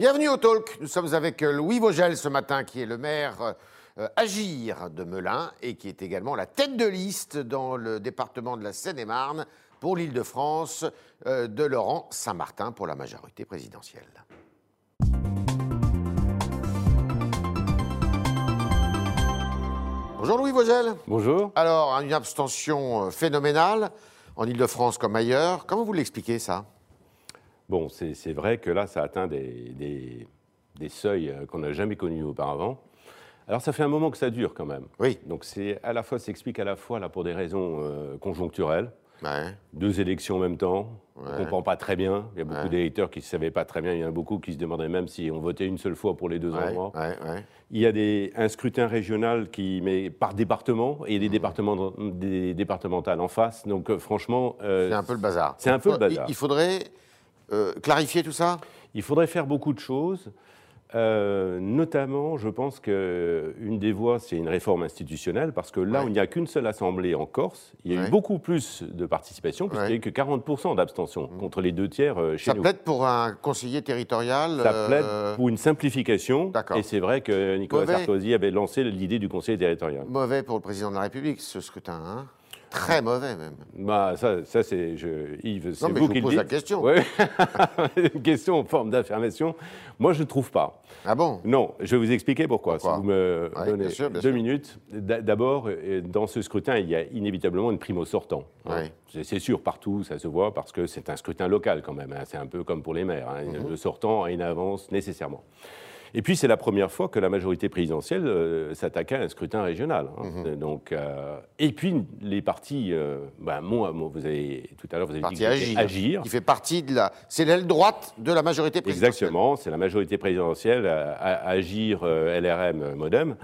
Bienvenue au Talk. Nous sommes avec euh, Louis Vogel ce matin, qui est le maire euh, Agir de Melun et qui est également la tête de liste dans le département de la Seine-et-Marne pour l'Île-de-France euh, de Laurent Saint-Martin pour la majorité présidentielle. Bonjour Louis Vogel. Bonjour. Alors, une abstention phénoménale en Île-de-France comme ailleurs. Comment vous l'expliquez ça? Bon, c'est vrai que là, ça atteint des, des, des seuils euh, qu'on n'a jamais connus auparavant. Alors, ça fait un moment que ça dure quand même. Oui. Donc, c'est à la fois, s'explique à la fois là pour des raisons euh, conjoncturelles. Ouais. Deux élections en même temps, on Ouais. ne comprend pas très bien. Il y a beaucoup Ouais. d'électeurs qui ne savaient pas très bien. Il y en a beaucoup qui se demandaient même si on votait une seule fois pour les deux endroits. Il y a des, un scrutin régional qui met par département et Mmh. des, départements, des départementales en face. Donc, euh, franchement, euh, C'est un peu le bazar. c'est un peu le bazar. Il faudrait clarifier tout ça? Il faudrait faire beaucoup de choses. Euh, notamment, je pense qu'une des voies, c'est une réforme institutionnelle, parce que là Ouais. où il n'y a qu'une seule assemblée en Corse, il y a Ouais. eu beaucoup plus de participation, puisqu'il n'y a eu que 40% d'abstention, contre les deux tiers euh, chez Ça nous. plaide pour un conseiller territorial Ça euh, plaide pour une simplification, et c'est vrai que Nicolas Mauvais. Sarkozy avait lancé l'idée du conseil territorial. mauvais pour le président de la République, ce scrutin. hein Très mauvais, même. Bah, ça, ça c'est je- Yves, c'est vous qui le pose la question. Ouais. une question en forme d'affirmation. Moi, je ne trouve pas. Ah bon? Non, je vais vous expliquer pourquoi. Pourquoi? si vous me Ouais, donnez bien sûr, bien deux sûr. minutes. D'a- D'abord, euh, dans ce scrutin, il y a inévitablement une prime au sortant. hein. Ouais. C'est- sûr, partout, ça se voit, parce que c'est un scrutin local quand même. hein. C'est un peu comme pour les maires. hein. Mhm. Le sortant a une avance nécessairement. Et puis, c'est la première fois que la majorité présidentielle euh, s'attaquait à un scrutin régional. hein. Mhm. Donc, euh, et puis, les partis, euh, ben, moi, moi, vous avez, tout à l'heure, vous avez Parti dit c'était Agir, qui fait partie de la... C'est l'aile droite de la majorité présidentielle. Exactement, c'est la majorité présidentielle à, à- Agir LRM Modem.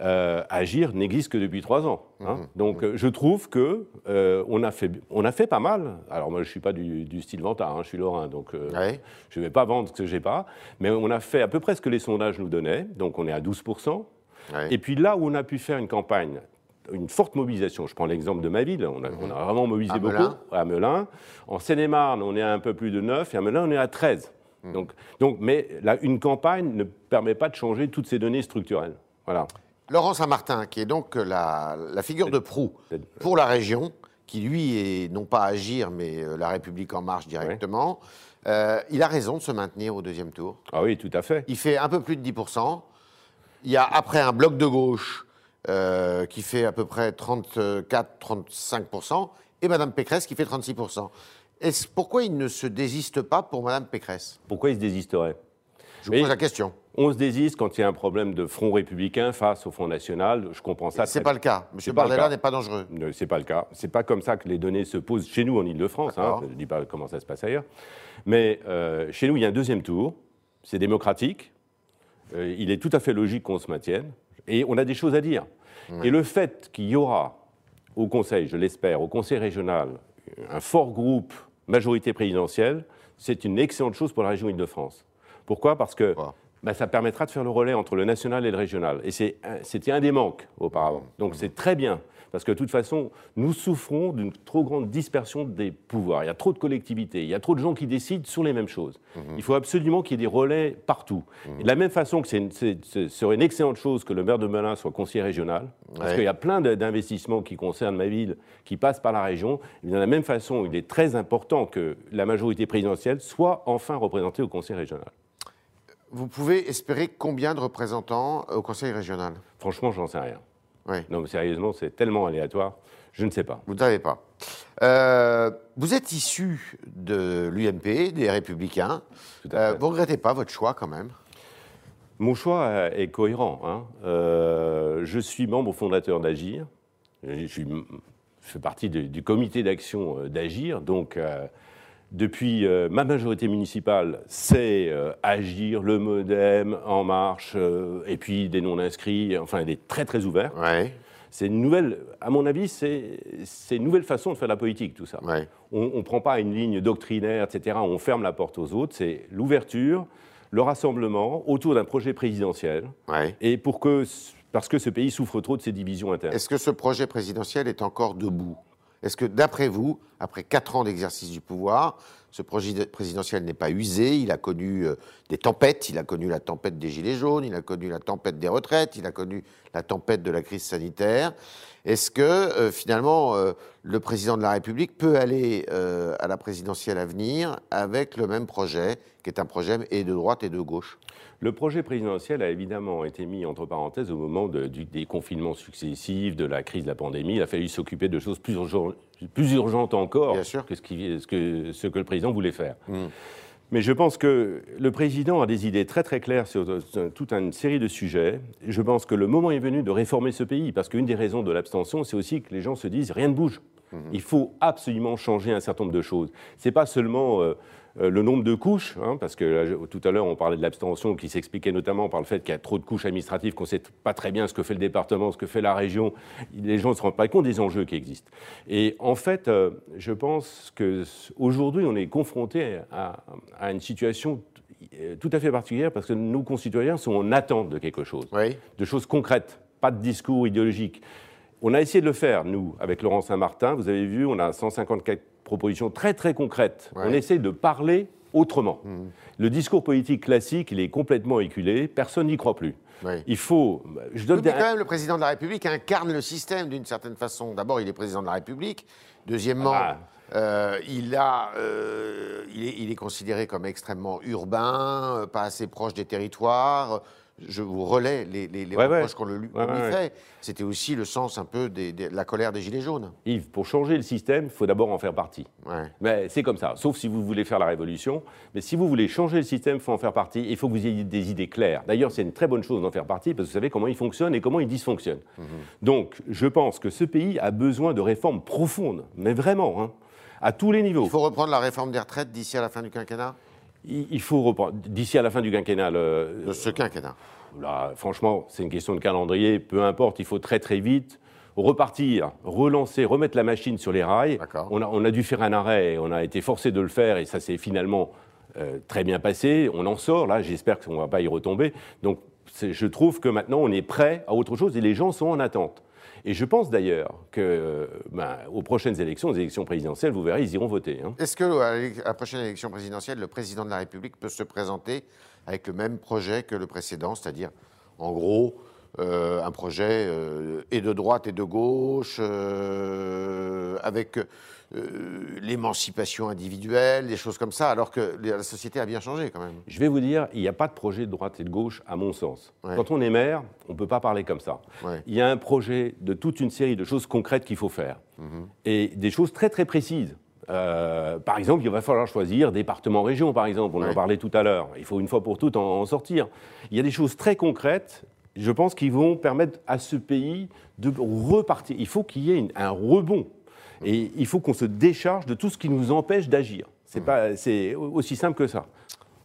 Euh, Agir n'existe que depuis trois ans. hein. Mhm. Donc euh, je trouve que euh, on, a fait, on a fait pas mal. Alors moi je suis pas du, du style vantard, hein, je suis lorrain, donc euh, Ouais. je ne vais pas vendre ce que j'ai pas. Mais on a fait à peu près ce que les sondages nous donnaient. Donc on est à 12%. Ouais. Et puis là où on a pu faire une campagne, une forte mobilisation, je prends l'exemple de ma ville, on a, on a vraiment mobilisé À beaucoup Melun. à Melun. En Seine-et-Marne, on est à un peu plus de 9 et à Melun, on est à 13. Hmm. Donc, donc, mais là, une campagne ne permet pas de changer toutes ces données structurelles. Voilà. Laurent Saint-Martin, qui est donc la, la figure de proue pour la région, qui lui est non pas Agir, mais euh, la République en marche directement, euh, il a raison de se maintenir au deuxième tour. Ah oui, tout à fait. Il fait un peu plus de 10%. Il y a après un bloc de gauche euh, qui fait à peu près 34-35%, et Mme Pécresse qui fait 36%. Est-ce, pourquoi il ne se désiste pas pour Mme Pécresse? Pourquoi il se désisterait? Je vous pose la question. On se désiste quand il y a un problème de front républicain face au Front national. Je comprends ça. C'est très pas le cas. M. C'est pas le Bardella n'est pas dangereux. C'est pas le cas. C'est pas comme ça que les données se posent chez nous en Ile-de-France. Hein. Je ne dis pas comment ça se passe ailleurs. Mais euh, chez nous, il y a un deuxième tour. C'est démocratique. Euh, il est tout à fait logique qu'on se maintienne. Et on a des choses à dire. Et le fait qu'il y aura au Conseil, je l'espère, au Conseil régional, un fort groupe majorité présidentielle, c'est une excellente chose pour la région Île-de-France. Pourquoi? Parce que bah, ça permettra de faire le relais entre le national et le régional. Et c'était un des manques auparavant. Donc c'est très bien. Parce que de toute façon, nous souffrons d'une trop grande dispersion des pouvoirs. Il y a trop de collectivités, il y a trop de gens qui décident sur les mêmes choses. Il faut absolument qu'il y ait des relais partout. Et de la même façon que ce serait une excellente chose que le maire de Melun soit conseiller régional, parce qu'il y a plein d'investissements qui concernent ma ville, qui passent par la région. Et de la même façon, il est très important que la majorité présidentielle soit enfin représentée au conseil régional. Vous pouvez espérer combien de représentants au Conseil régional? Franchement, j'en sais rien. Oui. Non, mais sérieusement, c'est tellement aléatoire, je ne sais pas. Vous ne savez pas. Euh, vous êtes issu de l'UMP, des Républicains. Tout à Euh, vous ne regrettez pas votre choix quand même? Mon choix euh, est cohérent. hein. Euh, je suis membre fondateur d'Agir. Je, suis- je fais partie de- du comité d'action euh, d'Agir. Donc, euh, depuis euh, ma majorité municipale, c'est euh, Agir, le Modem, En Marche, euh, et puis des non-inscrits, enfin, il est très, très ouvert. Oui. C'est une nouvelle, à mon avis, c'est c'est une nouvelle façon de faire la politique, tout ça. Ouais. On ne prend pas une ligne doctrinaire, etc. On ferme la porte aux autres. C'est l'ouverture, le rassemblement autour d'un projet présidentiel. Ouais. Et pour que, parce que ce pays souffre trop de ses divisions internes. Est-ce que ce projet présidentiel est encore debout? Est-ce que, d'après vous, après quatre ans d'exercice du pouvoir, Ce projet présidentiel n'est pas usé? Il a connu euh, des tempêtes. Il a connu la tempête des Gilets jaunes. Il a connu la tempête des retraites. Il a connu la tempête de la crise sanitaire. Est-ce que euh, finalement euh, le président de la République peut aller à la présidentielle à venir avec le même projet, qui est un projet et de droite et de gauche? Le projet présidentiel a évidemment été mis entre parenthèses au moment des confinements successifs, de la crise de la pandémie. Il a fallu s'occuper de choses plus, urgentes encore que ce, que ce, que le président voulait faire. Hmm. Mais je pense que le président a des idées très très claires sur toute une série de sujets. Je pense que le moment est venu de réformer ce pays, parce qu'une des raisons de l'abstention, c'est aussi que les gens se disent rien ne bouge. Il faut absolument changer un certain nombre de choses. C'est pas seulement euh, euh, le nombre de couches, hein, parce que tout à l'heure on parlait de l'abstention qui s'expliquait notamment par le fait qu'il y a trop de couches administratives, qu'on ne sait pas très bien ce que fait le département, ce que fait la région. Les gens ne se rendent pas compte des enjeux qui existent. Et en fait, euh, je pense qu'aujourd'hui on est confronté à, une situation tout à fait particulière parce que nos concitoyens sont en attente de quelque chose, de choses concrètes, pas de discours idéologiques. On a essayé de le faire, nous, avec Laurent Saint-Martin. Vous avez vu, on a 154 propositions très très concrètes. On essaie de parler autrement. Mmh. Le discours politique classique, il est complètement éculé, personne n'y croit plus. Il faut. Je donne quand même, le président de la République incarne le système d'une certaine façon. D'abord, il est président de la République. Deuxièmement, ah. euh, il, a, euh, il, est, il, est, considéré comme extrêmement urbain, euh, pas assez proche des territoires je vous relais les, les, reproches qu'on lui, fait. C'était aussi le sens un peu de la colère des Gilets jaunes. Yves, pour changer le système, il faut d'abord en faire partie. Mais c'est comme ça, sauf si vous voulez faire la révolution. Mais si vous voulez changer le système, il faut en faire partie. Il faut que vous ayez des idées claires. D'ailleurs, c'est une très bonne chose d'en faire partie, parce que vous savez comment il fonctionne et comment il dysfonctionne. Mhm. Donc, je pense que ce pays a besoin de réformes profondes, mais vraiment, hein, à tous les niveaux. Il faut reprendre la réforme des retraites d'ici à la fin du quinquennat? Il faut reprendre. D'ici à la fin du quinquennat. de ce quinquennat. Là, franchement, c'est une question de calendrier. Peu importe, il faut très très vite repartir, relancer, remettre la machine sur les rails. On a, on a, dû faire un arrêt, on a été forcé de le faire et ça s'est finalement euh, très bien passé. On en sort, là, j'espère qu'on ne va pas y retomber. Donc, je trouve que maintenant, on est prêt à autre chose et les gens sont en attente. Et je pense d'ailleurs que ben, aux prochaines élections, aux élections présidentielles, vous verrez, ils iront voter. Hein. Est-ce que à la prochaine élection présidentielle, le président de la République peut se présenter avec le même projet que le précédent, c'est-à-dire, en gros, euh, un projet euh, et de droite et de gauche, euh, avec l'émancipation individuelle, des choses comme ça, alors que la société a bien changé quand même. Je vais vous dire, il n'y a pas de projet de droite et de gauche, à mon sens. Quand on est maire, on ne peut pas parler comme ça. Il y a un projet de toute une série de choses concrètes qu'il faut faire, mhm. et des choses très très précises. par exemple, il va falloir choisir département-région, par exemple. On en parlait tout à l'heure. Il faut une fois pour toutes en, sortir. Il y a des choses très concrètes je pense qu'ils vont permettre à ce pays de repartir. Il faut qu'il y ait un rebond. Et il faut qu'on se décharge de tout ce qui nous empêche d'agir. C'est aussi simple que ça.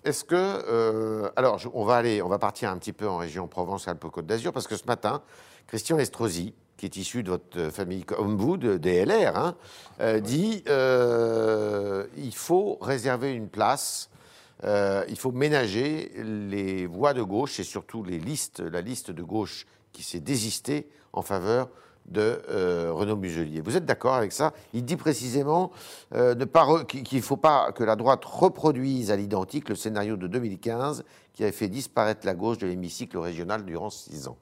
Est-ce que euh, alors on va aller, on va partir un petit peu en région Provence-Alpes-Côte d'Azur parce que ce matin, Christian Estrosi, qui est issu de votre famille comme vous, de DLR, hein, euh, dit euh, il faut réserver une place euh, il faut ménager les voix de gauche et surtout les listes, la liste de gauche qui s'est désistée en faveur de euh, Renaud Muselier. Vous êtes d'accord avec ça? Il dit précisément euh, qu'il ne faut pas que la droite reproduise à l'identique le scénario de 2015 qui avait fait disparaître la gauche de l'hémicycle régional durant six ans.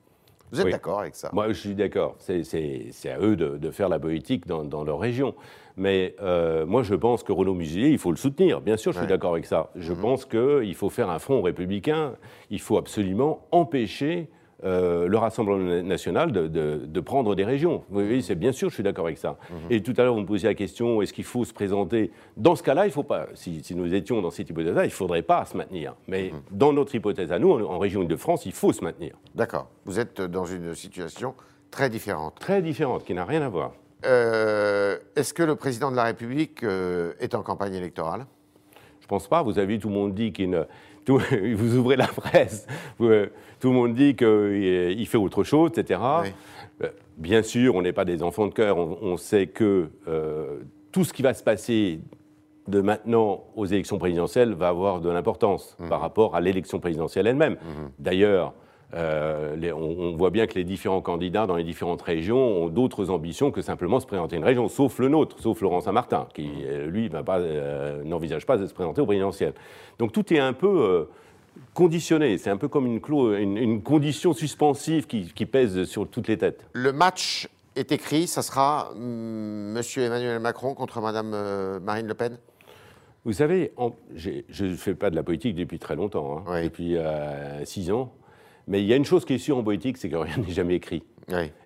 Vous êtes d'accord avec ça? Moi, je suis d'accord. C'est à eux de, faire la politique dans, leur région. Mais euh, moi, je pense que Renaud Muselier, il faut le soutenir. Bien sûr, je suis d'accord avec ça. Je mhm. pense qu'il faut faire un front républicain. Il faut absolument empêcher euh, le Rassemblement national de, prendre des régions. Oui, c'est bien sûr, je suis d'accord avec ça. Mhm. Et tout à l'heure, vous me posiez la question est-ce qu'il faut se présenter Dans ce cas-là, il faut pas. Si, nous étions dans cette hypothèse-là, il ne faudrait pas se maintenir. Mais mhm. dans notre hypothèse à nous, en, région de france il faut se maintenir. D'accord. Vous êtes dans une situation très différente. Très différente, qui n'a rien à voir. Euh, est-ce que le président de la République euh, est en campagne électorale? Je ne pense pas. Vous avez vu, tout le monde dit qu'il vous ouvrez la presse, euh, tout le monde dit qu'il euh, fait autre chose, etc. Euh, bien sûr, on n'est pas des enfants de cœur, on, sait que tout ce qui va se passer de maintenant aux élections présidentielles va avoir de l'importance mmh. par rapport à l'élection présidentielle elle-même. Mmh. D'ailleurs, euh, on, voit bien que les différents candidats dans les différentes régions ont d'autres ambitions que simplement se présenter une région, sauf le nôtre, sauf Laurent Saint-Martin, qui, euh, lui, euh, n'envisage pas de se présenter au présidentiel. Donc tout est un peu conditionné, c'est un peu comme une, une, condition suspensive qui, pèse sur toutes les têtes. Le match est écrit, ça sera M. Emmanuel Macron contre Mme Marine Le Pen? Vous savez, je ne fais pas de la politique depuis très longtemps, hein, depuis six ans. Mais il y a une chose qui est sûre en politique, c'est que rien n'est jamais écrit.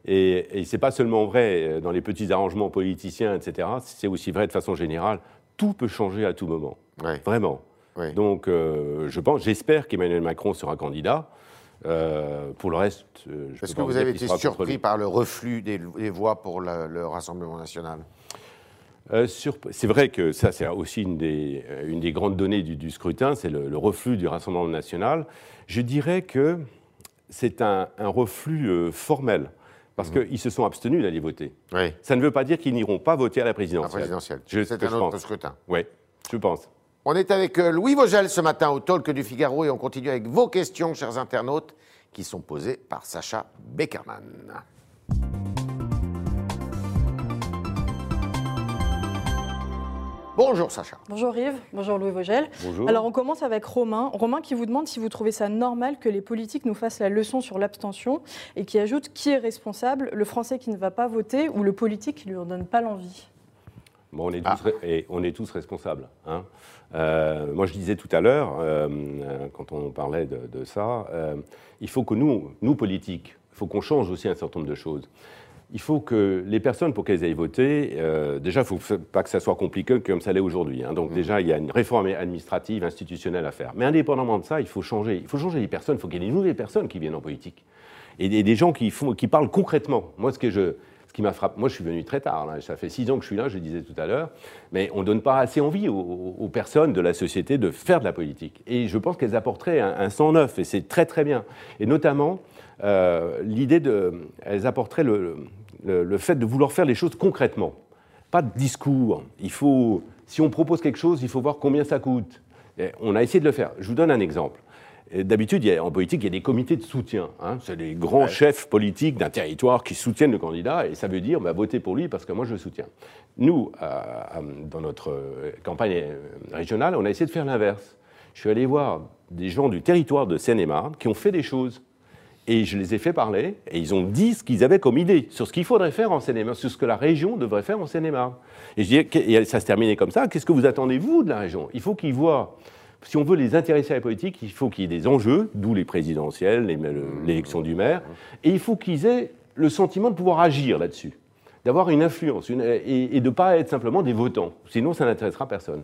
Et, et ce n'est pas seulement vrai euh, dans les petits arrangements politiciens, etc. C'est aussi vrai de façon générale. Tout peut changer à tout moment. Vraiment. Donc, euh, je pense, j'espère qu'Emmanuel Macron sera candidat. Euh, pour le reste, je Est-ce que vous avez été surpris par le reflux des, voix pour le Rassemblement national? C'est vrai que ça, c'est aussi une des, une des, grandes données du, scrutin, c'est le, le, reflux du Rassemblement national. Je dirais que c'est un, reflux euh, formel, parce mmh. qu'ils se sont abstenus d'aller voter. Ça ne veut pas dire qu'ils n'iront pas voter à la présidentielle. La présidentielle. C'est un autre scrutin. Oui, je pense. On est avec euh, Louis Vogel ce matin au Talk du Figaro et on continue avec vos questions, chers internautes, qui sont posées par Sacha Beckerman. Bonjour Sacha. Bonjour Yves, bonjour Louis Vogel. Bonjour. Alors on commence avec Romain. Romain qui vous demande si vous trouvez ça normal que les politiques nous fassent la leçon sur l'abstention et qui ajoute qui est responsable, le Français qui ne va pas voter ou le politique qui ne lui en donne pas l'envie? Bon, on, est tous, et on est tous responsables. Hein. Euh, moi, je disais tout à l'heure, euh, quand on parlait de, ça, euh, il faut que nous, nous politiques, il faut qu'on change aussi un certain nombre de choses il faut que les personnes, pour qu'elles aillent voter, euh, déjà, il ne faut pas que ça soit compliqué comme ça l'est aujourd'hui. Hein. Donc, mmh. déjà, il y a une réforme administrative, institutionnelle à faire. Mais indépendamment de ça, il faut changer. Il faut changer les personnes. Il faut qu'il y ait des nouvelles personnes qui viennent en politique. Et des, gens qui, font, qui parlent concrètement. Moi, ce, que je, ce qui m'a frappé, moi, je suis venu très tard. Ça fait six ans que je suis là, je le disais tout à l'heure. Mais on ne donne pas assez envie aux, personnes de la société de faire de la politique. Et je pense qu'elles apporteraient un, un sang neuf. Et c'est très, très bien. Et notamment, l'idée de. Elles apporteraient le, le, fait de vouloir faire les choses concrètement. Pas de discours. Il faut, si on propose quelque chose, il faut voir combien ça coûte. on a essayé de le faire. Je vous donne un exemple. D'habitude, en politique, il y a des comités de soutien. Hein. C'est les grands chefs politiques d'un territoire qui soutiennent le candidat, et ça veut dire bah, votez pour lui parce que moi je le soutiens. Nous, dans notre campagne régionale, on a essayé de faire l'inverse. Je suis allé voir des gens du territoire de Seine-et-Marne qui ont fait des choses et je les ai fait parler, et ils ont dit ce qu'ils avaient comme idée sur ce qu'il faudrait faire en Seine-et-Marne, sur ce que la région devrait faire en Seine-et-Marne. Et je dis, et ça se terminait comme ça, qu'est-ce que vous attendez, vous, de la région? Il faut qu'ils voient, si on veut les intéresser à la politique, il faut qu'il y ait des enjeux, d'où les présidentielles, l'élection du maire, et il faut qu'ils aient le sentiment de pouvoir agir là-dessus, d'avoir une influence, et, et de ne pas être simplement des votants, sinon ça n'intéressera personne.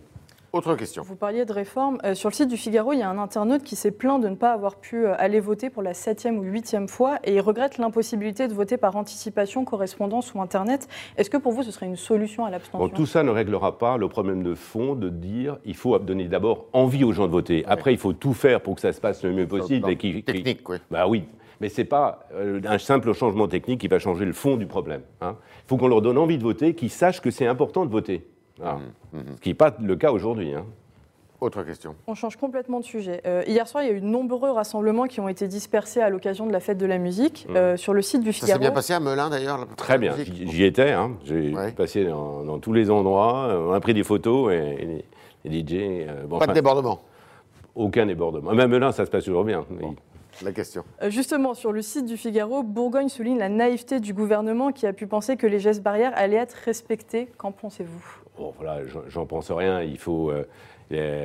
Autre question. Vous parliez de réforme. Euh, sur le site du Figaro, il y a un internaute qui s'est plaint de ne pas avoir pu euh, aller voter pour la septième ou huitième fois et il regrette l'impossibilité de voter par anticipation, correspondance ou Internet. Est-ce que pour vous, ce serait une solution à l'abstention? Tout ça ne réglera pas le problème de fond de dire il faut donner d'abord envie aux gens de voter. Après, il faut tout faire pour que ça se passe le mieux possible. et qui, technique, oui. Bah oui. Mais ce n'est pas euh, un simple changement technique qui va changer le fond du problème. Hein. Il faut qu'on leur donne envie de voter, qu'ils sachent que c'est important de voter. Ah. Mmh, mmh. Ce qui n'est pas le cas aujourd'hui. Hein. Autre question. On change complètement de sujet. Euh, hier soir, il y a eu de nombreux rassemblements qui ont été dispersés à l'occasion de la fête de la musique mmh. euh, sur le site du Figaro. Ça s'est bien passé à Melun d'ailleurs Très bien, j'y étais. Hein. J'ai passé dans, tous les endroits, on a pris des photos et, les DJ. Euh, pas de débordement Aucun débordement. Même Melun, ça se passe toujours bien. La question. Justement, sur le site du Figaro, Bourgogne souligne la naïveté du gouvernement qui a pu penser que les gestes barrières allaient être respectés. Qu'en pensez-vous? Bon, voilà, j'en pense rien. Il faut. Euh,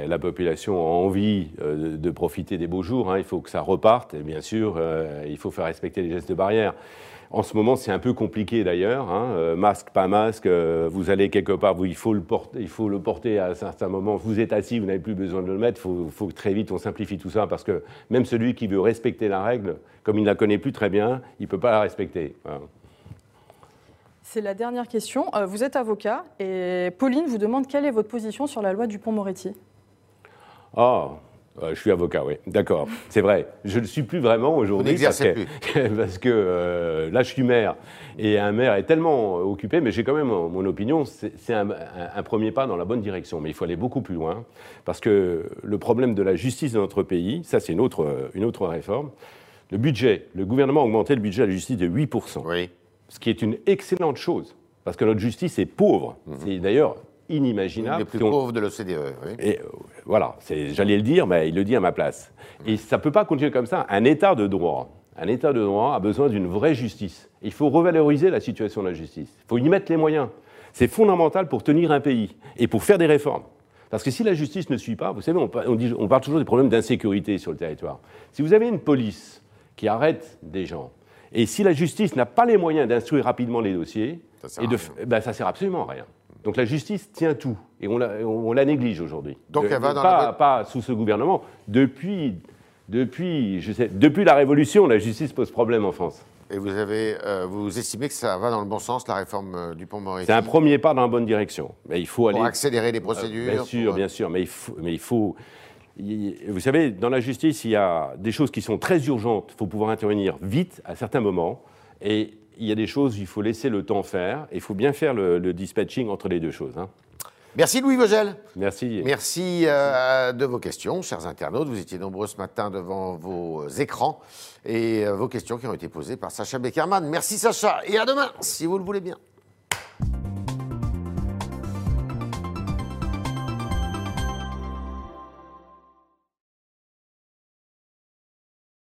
la population a envie euh, de profiter des beaux jours. Hein. il faut que ça reparte. Et bien sûr, euh, il faut faire respecter les gestes de barrière. En ce moment, c'est un peu compliqué d'ailleurs. Hein. masque, pas masque, vous allez quelque part, vous, il, faut le porter, il faut le porter à un certain moment. Vous êtes assis, vous n'avez plus besoin de le mettre. Il faut, que très vite on simplifie tout ça parce que même celui qui veut respecter la règle, comme il ne la connaît plus très bien, il ne peut pas la respecter. C'est la dernière question. Euh, vous êtes avocat et Pauline vous demande quelle est votre position sur la loi Dupont-Moretti? Ah, je suis avocat, oui. D'accord, c'est vrai. Je ne le suis plus vraiment aujourd'hui. parce que, plus. parce que euh, là, je suis maire. Et un maire est tellement occupé, mais j'ai quand même mon opinion, c'est un, un, premier pas dans la bonne direction. Mais il faut aller beaucoup plus loin. Parce que le problème de la justice de notre pays, ça c'est une autre, une autre réforme, le budget, le gouvernement a augmenté le budget à la justice de 8%. Oui. Ce qui est une excellente chose, parce que notre justice est pauvre. C'est d'ailleurs inimaginable. Les plus si on- pauvres de l'OCDE. oui. Et euh, voilà, j'allais le dire, mais il le dit à ma place. Et ça ne peut pas continuer comme ça. Un État de droit, un État de droit a besoin d'une vraie justice. Il faut revaloriser la situation de la justice. Il faut y mettre les moyens. C'est fondamental pour tenir un pays et pour faire des réformes. Parce que si la justice ne suit pas, vous savez, on, pa- on dit- on parle toujours des problèmes d'insécurité sur le territoire. Si vous avez une police qui arrête des gens, et si la justice n'a pas les moyens d'instruire rapidement les dossiers, Ça sert et de, f- ben, ça sert absolument à rien. Donc la justice tient tout, et on la, on la néglige aujourd'hui. Donc elle va de- dans pas, la pas sous ce gouvernement. Depuis, depuis, je sais, depuis la Révolution, la justice pose problème en France. Et vous, avez, euh, vous estimez que ça va dans le bon sens, la réforme euh, du pont Moretti C'est un premier pas dans la bonne direction. Mais il faut aller. Accélérer les procédures Bien sûr, pour- bien sûr, mais il faut. Mais il faut il- vous savez, dans la justice, il y a des choses qui sont très urgentes. Il faut pouvoir intervenir vite à certains moments. Et il y a des choses, il faut laisser le temps faire. Et il faut bien faire le, le dispatching entre les deux choses. hein. Merci Louis Vogel. Merci. Merci euh, de vos questions, chers internautes. Vous étiez nombreux ce matin devant vos écrans et euh, vos questions qui ont été posées par Sacha Beckerman. Merci Sacha et à demain, si vous le voulez bien.